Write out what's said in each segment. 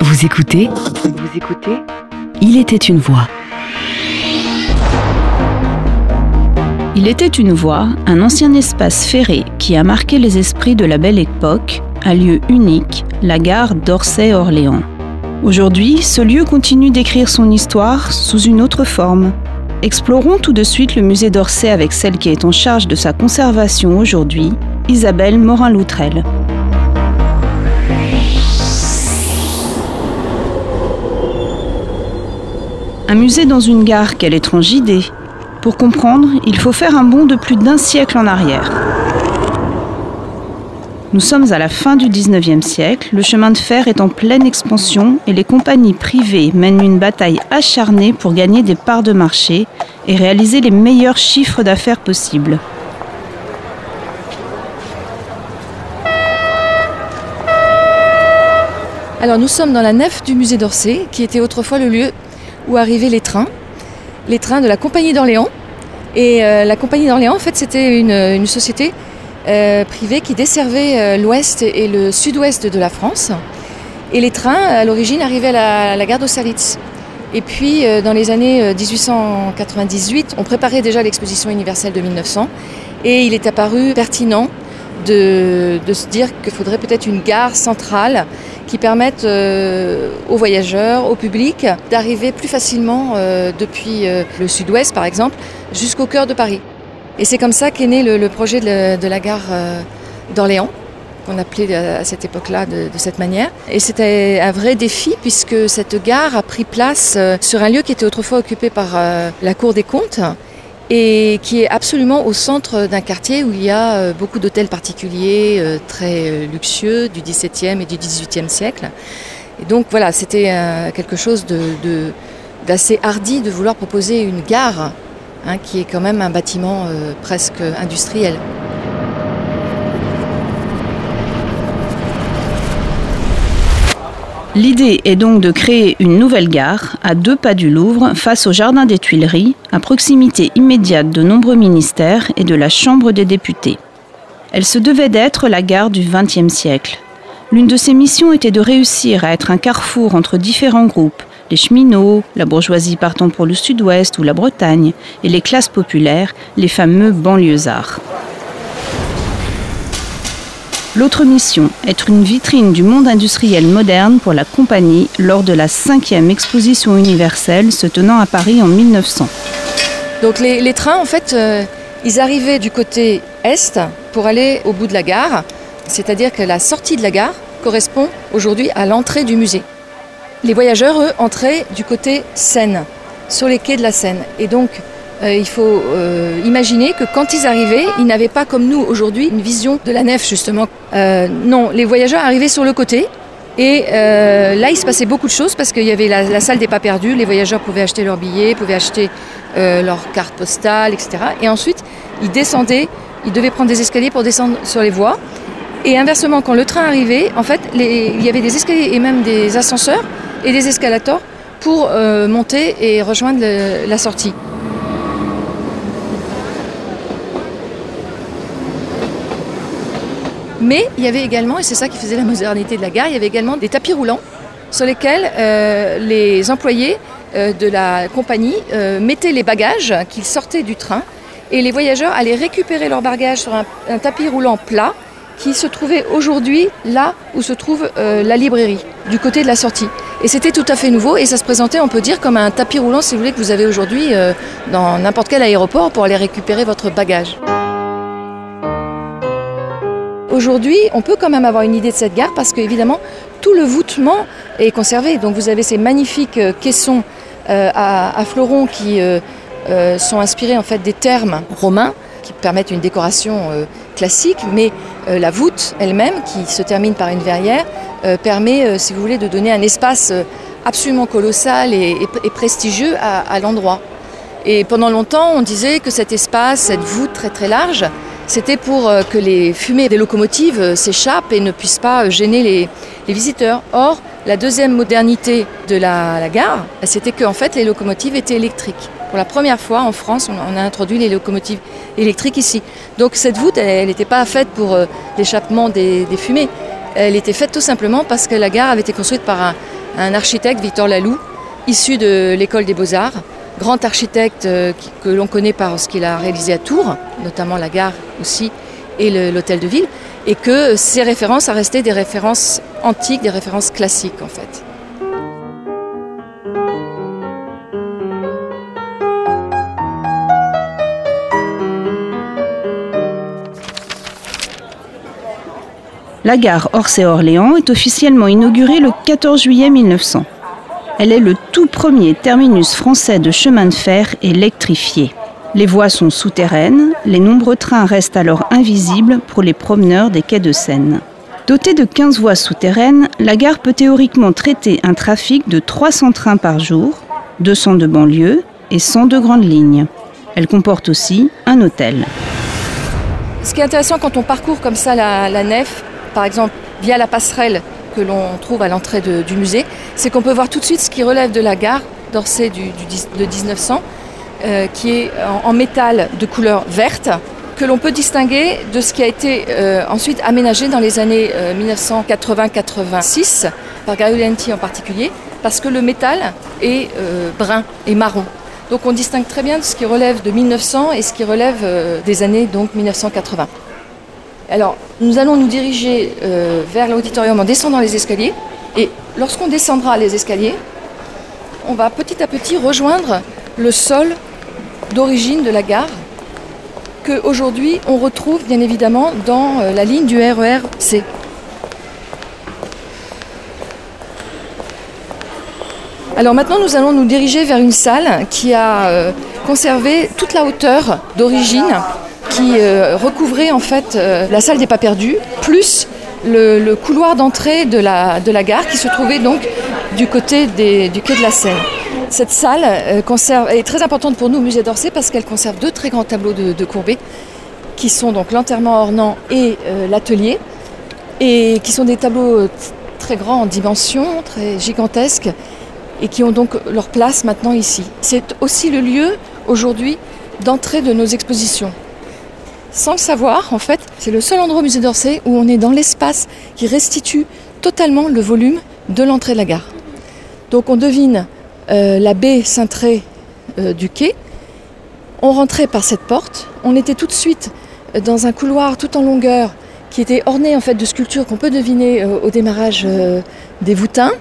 Vous écoutez Vous écoutez Il était une voix. Il était une voie, un ancien espace ferré qui a marqué les esprits de la belle époque, un lieu unique, la gare d'Orsay-Orléans. Aujourd'hui, ce lieu continue d'écrire son histoire sous une autre forme. Explorons tout de suite le musée d'Orsay avec celle qui est en charge de sa conservation aujourd'hui, Isabelle Morin-Loutrel. Un musée dans une gare, quelle étrange idée pour comprendre, il faut faire un bond de plus d'un siècle en arrière. Nous sommes à la fin du 19e siècle, le chemin de fer est en pleine expansion et les compagnies privées mènent une bataille acharnée pour gagner des parts de marché et réaliser les meilleurs chiffres d'affaires possibles. Alors nous sommes dans la nef du musée d'Orsay, qui était autrefois le lieu où arrivaient les trains les trains de la Compagnie d'Orléans. Et euh, la Compagnie d'Orléans, en fait, c'était une, société euh, privée qui desservait euh, l'ouest et le sud-ouest de la France. Et les trains, à l'origine, arrivaient à la, gare d'Austerlitz. Et puis, dans les années 1898, on préparait déjà l'exposition universelle de 1900. Et il est apparu pertinent de, se dire qu'il faudrait peut-être une gare centrale qui permette euh, aux voyageurs, au public, d'arriver plus facilement euh, depuis euh, le sud-ouest par exemple jusqu'au cœur de Paris. Et c'est comme ça qu'est né le, projet de, la gare d'Orléans qu'on appelait à cette époque-là de, de, cette manière. Et c'était un vrai défi puisque cette gare a pris place sur un lieu qui était autrefois occupé par la Cour des comptes et qui est absolument au centre d'un quartier où il y a euh, beaucoup d'hôtels particuliers euh, très euh, luxueux du XVIIe et du XVIIIe siècle. Et donc voilà, c'était quelque chose d'assez hardi de vouloir proposer une gare, hein, qui est quand même un bâtiment presque industriel. L'idée est donc de créer une nouvelle gare à deux pas du Louvre, face au Jardin des Tuileries, à proximité immédiate de nombreux ministères et de la Chambre des députés. Elle se devait d'être la gare du XXe siècle. L'une de ses missions était de réussir à être un carrefour entre différents groupes, les cheminots, la bourgeoisie partant pour le sud-ouest ou la Bretagne, et les classes populaires, les fameux banlieusards. L'autre mission, être une vitrine du monde industriel moderne pour la compagnie lors de la cinquième exposition universelle se tenant à Paris en 1900. Donc les, trains, en fait, euh, ils arrivaient du côté est pour aller au bout de la gare, c'est-à-dire que la sortie de la gare correspond aujourd'hui à l'entrée du musée. Les voyageurs, eux, entraient du côté Seine, sur les quais de la Seine. Et donc, euh, il faut euh, imaginer que quand ils arrivaient, ils n'avaient pas comme nous aujourd'hui une vision de la nef justement. Euh, non, les voyageurs arrivaient sur le côté. Et là, il se passait beaucoup de choses parce qu'il y avait la, salle des pas perdus. Les voyageurs pouvaient acheter leurs billets, pouvaient acheter leurs cartes postales, etc. Et ensuite, ils descendaient, ils devaient prendre des escaliers pour descendre sur les voies. Et inversement, quand le train arrivait, en fait, il y avait des escaliers et même des ascenseurs et des escalators pour monter et rejoindre la sortie. Mais il y avait également, et c'est ça qui faisait la modernité de la gare, il y avait également des tapis roulants sur lesquels euh, les employés euh, de la compagnie euh, mettaient les bagages qu'ils sortaient du train et les voyageurs allaient récupérer leurs bagages sur un, tapis roulant plat qui se trouvait aujourd'hui là où se trouve la librairie, du côté de la sortie. Et c'était tout à fait nouveau et ça se présentait, on peut dire, comme un tapis roulant, si vous voulez, que vous avez aujourd'hui dans n'importe quel aéroport pour aller récupérer votre bagage. Aujourd'hui, on peut quand même avoir une idée de cette gare parce qu'évidemment, tout le voûtement est conservé. Donc vous avez ces magnifiques euh, caissons euh, à, fleurons qui euh, sont inspirés en fait des termes romains qui permettent une décoration classique, mais la voûte elle-même, qui se termine par une verrière, permet, si vous voulez, de donner un espace absolument colossal et, prestigieux à l'endroit. Et pendant longtemps, on disait que cet espace, cette voûte très très large, c'était pour euh, que les fumées des locomotives euh, s'échappent et ne puissent pas euh, gêner les, visiteurs. Or, la deuxième modernité de la, gare, c'était qu'en fait les locomotives étaient électriques. Pour la première fois en France, on, a introduit les locomotives électriques ici. Donc cette voûte, elle n'était pas faite pour l'échappement des, fumées. Elle était faite tout simplement parce que la gare avait été construite par un, architecte, Victor Laloux, issu de l'école des beaux-arts, grand architecte euh, que l'on connaît par ce qu'il a réalisé à Tours, notamment la gare aussi, et l'hôtel de ville, et que ces références a resté des références antiques, des références classiques en fait. La gare Orsay-Orléans est officiellement inaugurée le 14 juillet 1900. Elle est le tout premier terminus français de chemin de fer électrifié. Les voies sont souterraines, les nombreux trains restent alors invisibles pour les promeneurs des quais de Seine. Dotée de 15 voies souterraines, la gare peut théoriquement traiter un trafic de 300 trains par jour, 200 de banlieue et 100 de grandes lignes. Elle comporte aussi un hôtel. Ce qui est intéressant quand on parcourt comme ça la, nef, par exemple via la passerelle que l'on trouve à l'entrée du musée, c'est qu'on peut voir tout de suite ce qui relève de la gare d'Orsay de 1900 euh, qui est en, métal de couleur verte, que l'on peut distinguer de ce qui a été euh, ensuite aménagé dans les années 1980-86, euh, par Gariolenti en particulier, parce que le métal est brun et marron. Donc on distingue très bien ce qui relève de 1900 et ce qui relève des années donc 1980. Alors nous allons nous diriger vers l'auditorium en descendant les escaliers et lorsqu'on descendra les escaliers, on va petit à petit rejoindre le sol d'origine de la gare qu'aujourd'hui on retrouve bien évidemment dans euh, la ligne du RER-C. Alors maintenant nous allons nous diriger vers une salle qui a euh, conservé toute la hauteur d'origine qui euh, recouvrait en fait la salle des pas perdus, plus le, couloir d'entrée de la, gare qui se trouvait donc du côté du quai de la Seine. Cette salle euh, est très importante pour nous au musée d'Orsay parce qu'elle conserve deux très grands tableaux de, Courbet qui sont donc l'enterrement ornant et euh, l'atelier et qui sont des tableaux euh, très grands en dimension, très gigantesques et qui ont donc leur place maintenant ici. C'est aussi le lieu aujourd'hui d'entrée de nos expositions. Sans le savoir, en fait, c'est le seul endroit au musée d'Orsay où on est dans l'espace qui restitue totalement le volume de l'entrée de la gare. Donc on devine euh, la baie cintrée euh, du quai. On rentrait par cette porte. On était tout de suite dans un couloir tout en longueur qui était orné en fait de sculptures qu'on peut deviner euh, au démarrage des voûtins.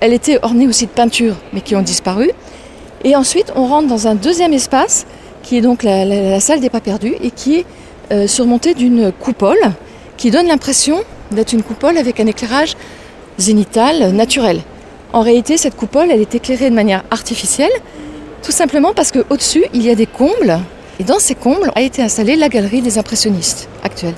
Elle était ornée aussi de peintures, mais qui ont disparu. Et ensuite, on rentre dans un deuxième espace qui est donc la, salle des pas perdus et qui est surmonté d'une coupole qui donne l'impression d'être une coupole avec un éclairage zénital naturel. En réalité, cette coupole, elle est éclairée de manière artificielle, tout simplement parce qu'au-dessus, il y a des combles, et dans ces combles a été installée la galerie des impressionnistes actuels.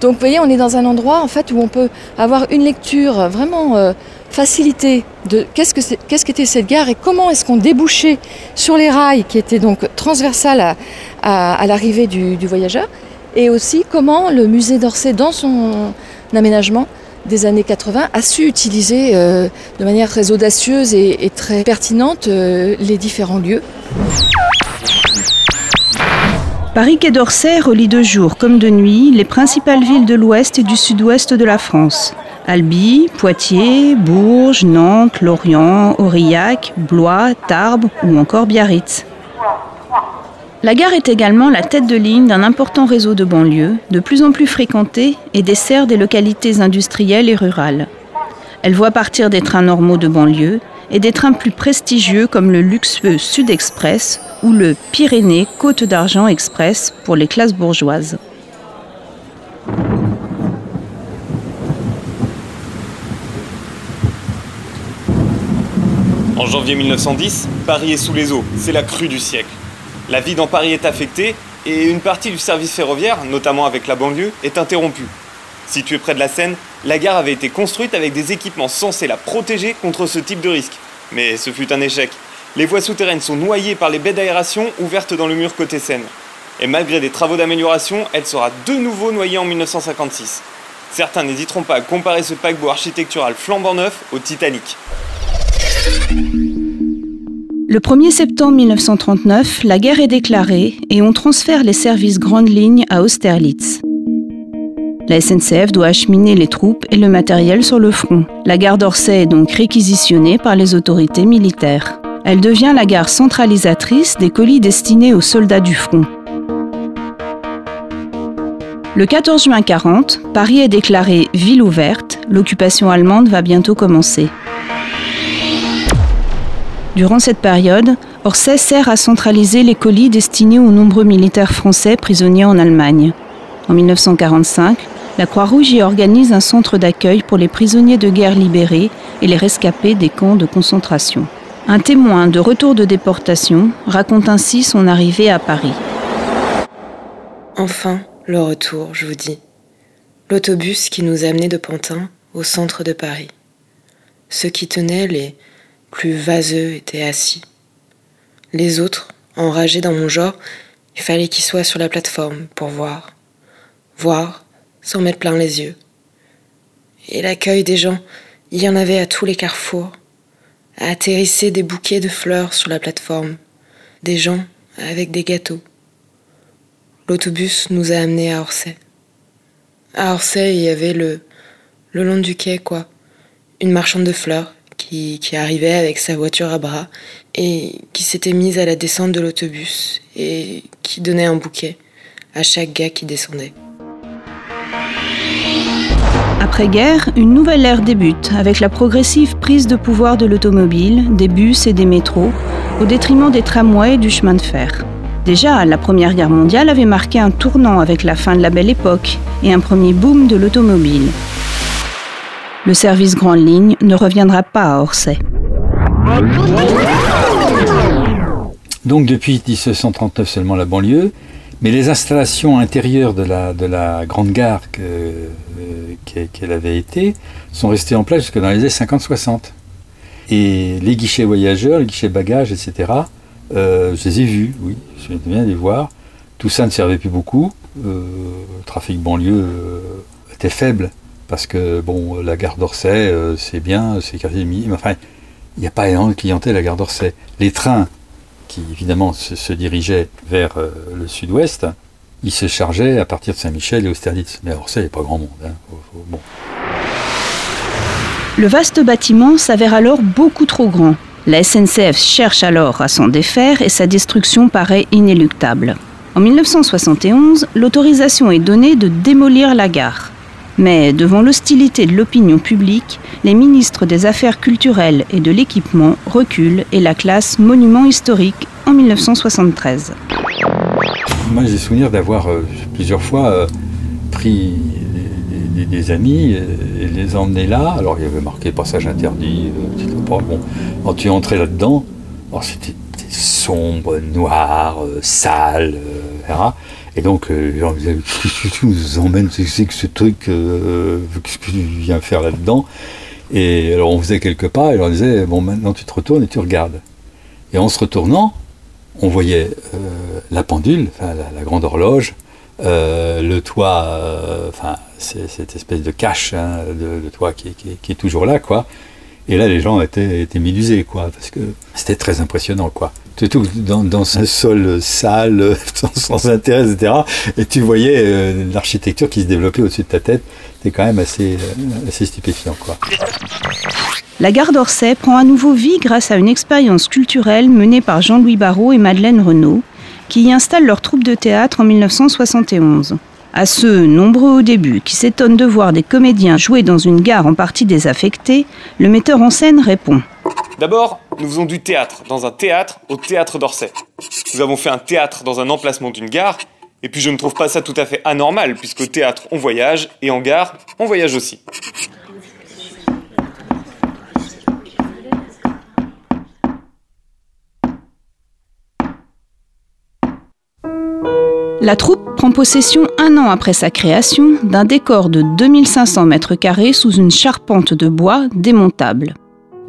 Donc vous voyez, on est dans un endroit en fait où on peut avoir une lecture vraiment euh, facilitée de qu'est-ce que qu'est-ce qu'était cette gare et comment est-ce qu'on débouchait sur les rails qui étaient donc transversales à, l'arrivée du, du, voyageur, et aussi comment le musée d'Orsay dans son aménagement des années 80 a su utiliser euh, de manière très audacieuse et, très pertinente euh, les différents lieux. Paris Quai d'Orsay relie de jour comme de nuit les principales villes de l'ouest et du sud-ouest de la France. Albi, Poitiers, Bourges, Nantes, Lorient, Aurillac, Blois, Tarbes ou encore Biarritz. La gare est également la tête de ligne d'un important réseau de banlieues, de plus en plus fréquenté et dessert des localités industrielles et rurales. Elle voit partir des trains normaux de banlieue et des trains plus prestigieux comme le luxueux Sud Express ou le Pyrénées Côte d'Argent Express pour les classes bourgeoises. En janvier 1910, Paris est sous les eaux, c'est la crue du siècle. La vie dans Paris est affectée et une partie du service ferroviaire, notamment avec la banlieue, est interrompue. Située près de la Seine, la gare avait été construite avec des équipements censés la protéger contre ce type de risque. Mais ce fut un échec. Les voies souterraines sont noyées par les baies d'aération ouvertes dans le mur côté Seine. Et malgré des travaux d'amélioration, elle sera de nouveau noyée en 1956. Certains n'hésiteront pas à comparer ce paquebot architectural flambant neuf au Titanic. Le 1er septembre 1939, la guerre est déclarée et on transfère les services grandes lignes à Austerlitz. La SNCF doit acheminer les troupes et le matériel sur le front. La gare d'Orsay est donc réquisitionnée par les autorités militaires. Elle devient la gare centralisatrice des colis destinés aux soldats du front. Le 14 juin 40, Paris est déclarée ville ouverte. L'occupation allemande va bientôt commencer. Durant cette période, Orsay sert à centraliser les colis destinés aux nombreux militaires français prisonniers en Allemagne. En 1945, la Croix-Rouge y organise un centre d'accueil pour les prisonniers de guerre libérés et les rescapés des camps de concentration. Un témoin de retour de déportation raconte ainsi son arrivée à Paris. Enfin, le retour, je vous dis. L'autobus qui nous amenait de Pantin au centre de Paris. Ceux qui tenaient les plus vaseux étaient assis. Les autres, enragés dans mon genre, il fallait qu'ils soient sur la plateforme pour voir. Voir sans mettre plein les yeux. Et l'accueil des gens, il y en avait à tous les carrefours, à atterrisser des bouquets de fleurs sur la plateforme, des gens avec des gâteaux. L'autobus nous a amenés à Orsay. À Orsay, il y avait le, le long du quai, quoi, une marchande de fleurs qui, arrivait avec sa voiture à bras et qui s'était mise à la descente de l'autobus et qui donnait un bouquet à chaque gars qui descendait. Après-guerre, une nouvelle ère débute avec la progressive prise de pouvoir de l'automobile, des bus et des métros, au détriment des tramways et du chemin de fer. Déjà, la Première Guerre mondiale avait marqué un tournant avec la fin de la Belle Époque et un premier boom de l'automobile. Le service Grande Ligne ne reviendra pas à Orsay. Donc depuis 1739 seulement la banlieue, mais les installations intérieures de la, de la grande gare euh, qu'elle avait été sont restées en place jusque dans les années 50-60. Et les guichets voyageurs, les guichets bagages, etc., euh, je les ai vus, oui, je viens de les voir. Tout ça ne servait plus beaucoup. Euh, le trafic banlieue était faible parce que bon, la gare d'Orsay, euh, c'est bien, c'est quartier mais enfin, il n'y a pas énormément de clientèle à la gare d'Orsay. Les trains, qui évidemment se, dirigeaient vers euh, le sud-ouest, ils se chargeaient à partir de Saint-Michel et Austerlitz. Mais à Orsay, il n'y a pas grand monde. Hein. Le vaste bâtiment s'avère alors beaucoup trop grand. La SNCF cherche alors à s'en défaire et sa destruction paraît inéluctable. En 1971, l'autorisation est donnée de démolir la gare. Mais devant l'hostilité de l'opinion publique, les ministres des Affaires culturelles et de l'équipement reculent et la classe monument historique en 1973. Moi j'ai souvenir d'avoir euh, plusieurs fois euh, pris des, amis et, les emmener là. Alors il y avait marqué passage interdit, euh, bon. Quand tu entrais là-dedans, c'était sombre, noir, sale, etc. Et donc, euh, qu'est-ce que tu nous emmènes que ce truc, euh, qu'est-ce que tu viens faire là-dedans? Et alors, on faisait quelques pas, et on disait, bon, maintenant tu te retournes et tu regardes. Et en se retournant, on voyait euh, la pendule, la, grande horloge, euh, le toit, enfin, cette espèce de cache, hein, de, toit qui, qui, est toujours là, quoi. Et là, les gens étaient, étaient médusés, quoi, parce que c'était très impressionnant, quoi. Dans, un sol sale, sans, intérêt, etc. Et tu voyais euh, l'architecture qui se développait au-dessus de ta tête. Quand même assez, euh, stupéfiant. La gare d'Orsay prend à nouveau vie grâce à une expérience culturelle menée par Jean-Louis Barrault et Madeleine Renaud, qui y installent leur troupe de théâtre en 1971. À ceux, nombreux au début, qui s'étonnent de voir des comédiens jouer dans une gare en partie désaffectée, le metteur en scène répond. D'abord, nous faisons du théâtre, dans un théâtre au théâtre d'Orsay. Nous avons fait un théâtre dans un emplacement d'une gare, et puis je ne trouve pas ça tout à fait anormal, puisque au théâtre on voyage, et en gare on voyage aussi. La troupe prend possession un an après sa création d'un décor de 2500 mètres carrés sous une charpente de bois démontable.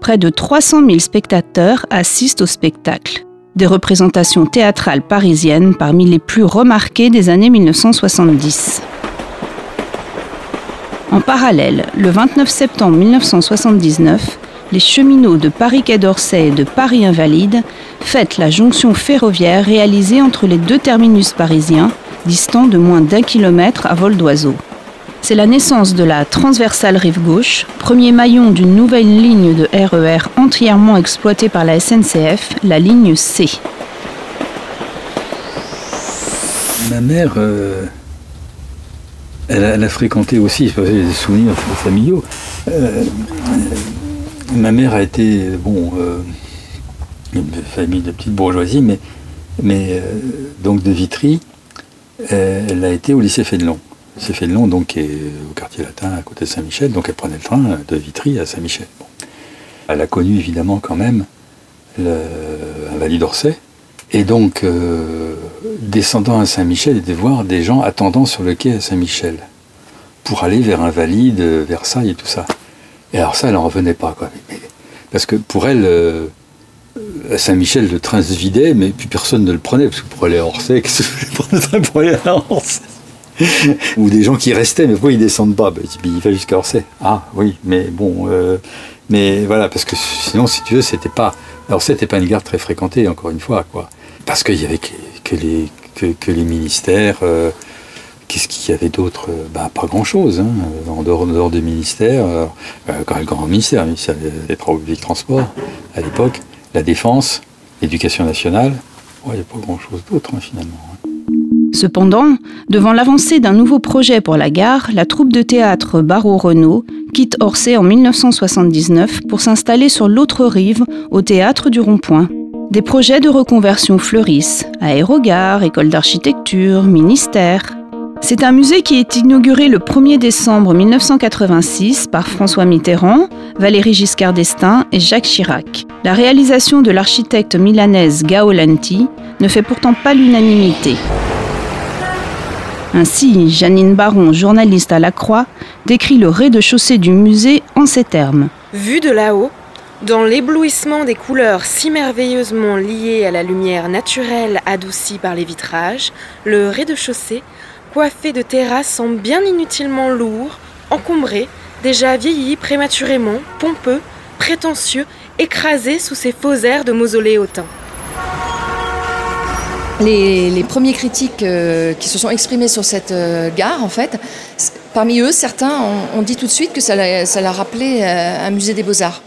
Près de 300 000 spectateurs assistent au spectacle. Des représentations théâtrales parisiennes parmi les plus remarquées des années 1970. En parallèle, le 29 septembre 1979, les cheminots de Paris-Quai d'Orsay et de Paris-Invalide fêtent la jonction ferroviaire réalisée entre les deux terminus parisiens, distants de moins d'un kilomètre à vol d'oiseau. C'est la naissance de la transversale rive gauche, premier maillon d'une nouvelle ligne de RER e entièrement exploitée par la SNCF, la ligne C. Ma mère, euh, elle, a, fréquenté aussi, je des souvenirs familiaux. Euh, ma mère a été, bon, euh, une famille de petite bourgeoisie, mais, mais donc de Vitry. elle a été au lycée Fénelon. Fénelon, donc, qui est au quartier latin, à côté de Saint-Michel, donc elle prenait le train de Vitry à Saint-Michel. Elle a connu évidemment quand même le, un d'Orsay. Et donc, descendant à Saint-Michel, et de voir des gens attendant sur le quai à Saint-Michel pour aller vers Invalide, Versailles et tout ça. Et alors ça, elle n'en revenait pas. Quoi. parce que pour elle, euh, à Saint-Michel, le train se vidait, mais puis personne ne le prenait, parce que pour aller à Orsay, qu'est-ce que le train pour aller à Orsay? Ou des gens qui restaient, mais pourquoi ils descendent pas? Ben, Il va jusqu'à Orsay. Ah oui, mais bon, euh, mais voilà, parce que sinon, si tu veux, c'était pas... Orsay n'était pas une gare très fréquentée, encore une fois, quoi. Parce qu'il y avait que les, que, les ministères. Euh, qu'est-ce qu'il y avait d'autre? Bah, Pas grand-chose. Hein. En, dehors, des ministères, euh, quand le grand ministère, ministère des publics transports à l'époque, la défense, l'éducation nationale, il n'y a pas grand-chose d'autre hein, finalement. Cependant, devant l'avancée d'un nouveau projet pour la gare, la troupe de théâtre Barreau-Renault quitte Orsay en 1979 pour s'installer sur l'autre rive, au théâtre du Rond-Point. Des projets de reconversion fleurissent, aérogare, école d'architecture, ministère. C'est un musée qui est inauguré le 1er décembre 1986 par François Mitterrand, Valéry Giscard d'Estaing et Jacques Chirac. La réalisation de l'architecte milanaise Gaolanti ne fait pourtant pas l'unanimité. Ainsi, Janine Baron, journaliste à La Croix, décrit le rez-de-chaussée du musée en ces termes. Vu de là-haut, dans l'éblouissement des couleurs si merveilleusement liées à la lumière naturelle adoucie par les vitrages, le rez-de-chaussée, coiffé de terrasses, semble bien inutilement lourd, encombré, déjà vieilli prématurément, pompeux, prétentieux, écrasé sous ses faux airs de mausolée hautain. Les, premiers critiques euh, qui se sont exprimés sur cette euh, gare, en fait, parmi eux, certains ont, dit tout de suite que ça, l'a rappelé euh, un musée des beaux-arts.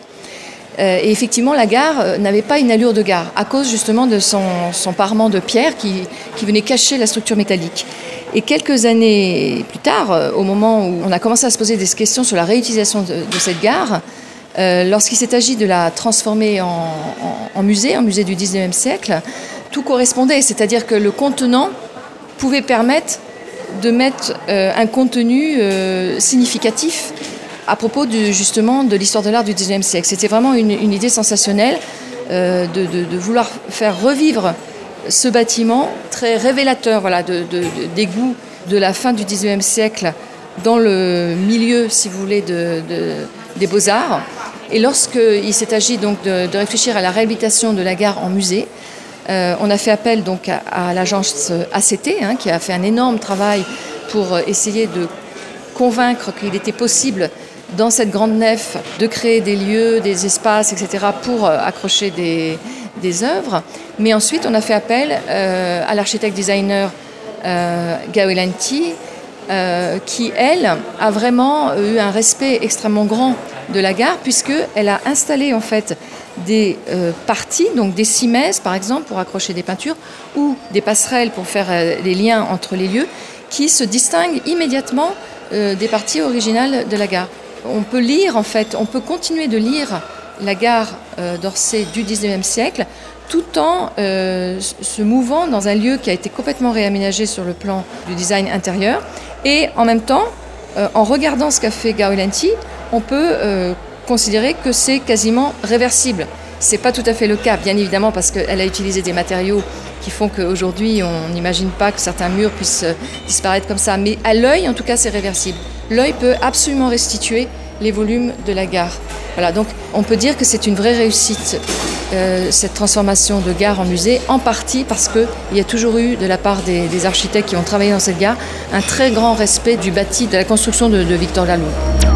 Et effectivement, la gare n'avait pas une allure de gare, à cause justement de son, parement de pierre qui, venait cacher la structure métallique. Et quelques années plus tard, au moment où on a commencé à se poser des questions sur la réutilisation de, cette gare, lorsqu'il s'est agi de la transformer en, musée, en musée du 19e siècle, tout correspondait, c'est-à-dire que le contenant pouvait permettre de mettre un contenu significatif à propos de, justement de l'histoire de l'art du XIXe siècle. C'était vraiment une, idée sensationnelle euh, de, vouloir faire revivre ce bâtiment très révélateur voilà, de, des goûts de la fin du XIXe siècle dans le milieu, si vous voulez, des beaux-arts. Et lorsqu'il s'est agi donc de, réfléchir à la réhabilitation de la gare en musée, euh, on a fait appel donc à, l'agence ACT, hein, qui a fait un énorme travail pour essayer de convaincre qu'il était possible dans cette grande nef de créer des lieux, des espaces, etc. pour euh, accrocher des, œuvres. Mais ensuite, on a fait appel euh, à l'architecte designer euh, Gawelanti, euh, qui, elle, a vraiment eu un respect extrêmement grand de la gare, puisqu'elle a installé en fait des parties, donc des cimaises par exemple pour accrocher des peintures, ou des passerelles pour faire les liens entre les lieux, qui se distinguent immédiatement des parties originales de la gare. On peut lire en fait, on peut continuer de lire la gare euh, d'Orsay du 19e siècle tout en euh, se mouvant dans un lieu qui a été complètement réaménagé sur le plan du design intérieur. Et en même temps, euh, en regardant ce qu'a fait Gaolanti, on peut considérer que c'est quasiment réversible. C'est pas tout à fait le cas, bien évidemment, parce qu'elle a utilisé des matériaux qui font qu'aujourd'hui, on n'imagine pas que certains murs puissent disparaître comme ça. Mais à l'œil, en tout cas, c'est réversible l'œil peut absolument restituer les volumes de la gare. Voilà, donc on peut dire que c'est une vraie réussite, euh, cette transformation de gare en musée, en partie parce qu'il y a toujours eu, de la part des, architectes qui ont travaillé dans cette gare, un très grand respect du bâti, de la construction de, de Victor Laloux.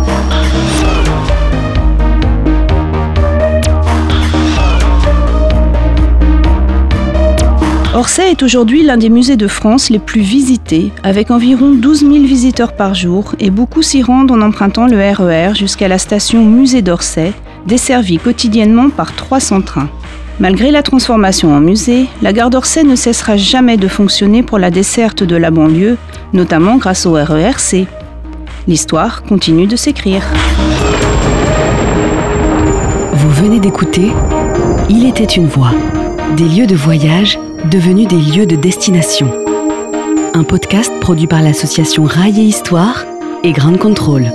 d'Orsay est aujourd'hui l'un des musées de France les plus visités, avec environ 12 000 visiteurs par jour, et beaucoup s'y rendent en empruntant le RER e jusqu'à la station Musée d'Orsay, desservie quotidiennement par 300 trains. Malgré la transformation en musée, la gare d'Orsay ne cessera jamais de fonctionner pour la desserte de la banlieue, notamment grâce au RERC. L'histoire continue de s'écrire. Vous venez d'écouter Il était une voix, des lieux de voyage devenus des lieux de destination. Un podcast produit par l'association Rail et Histoire et Grande Contrôle.